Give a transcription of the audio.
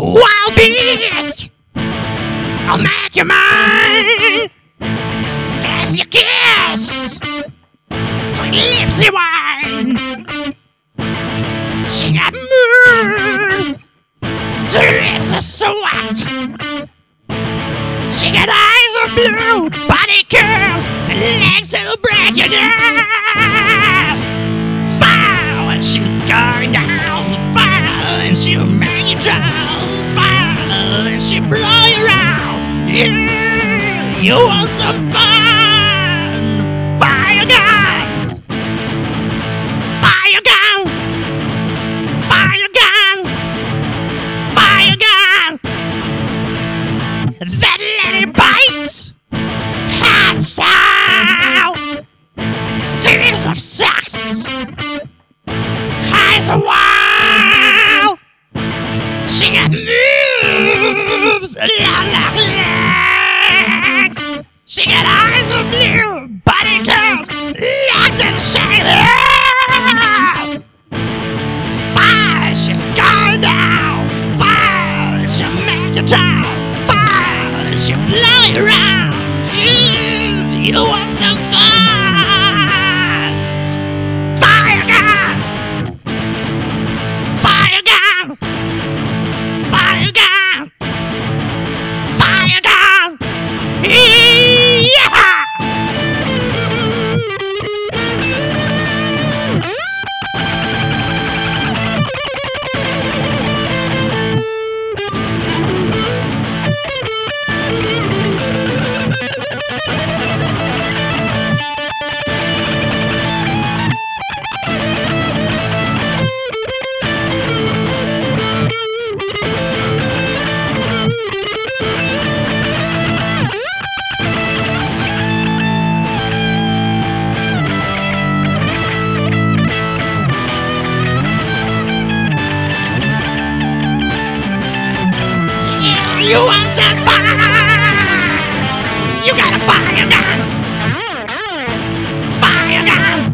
taste. I'll make you mine. Taste your kiss. Sweet lipsy wine. She got moves. Her lips are white. She got eyes of blue, body curves, and legs that'll break your nerves. Fire, and she's going down. Fire, and she'll make you drown. Around. You, want some fun? Fire guns! Fire guns! Fire guns! Fire guns! That lady bites! Hot style! Tears of sex! Eyes are She'll make you drown! Fire! She'll blow you around! You, you want some fun? you are set fire. You got a fire gun. Fire gun.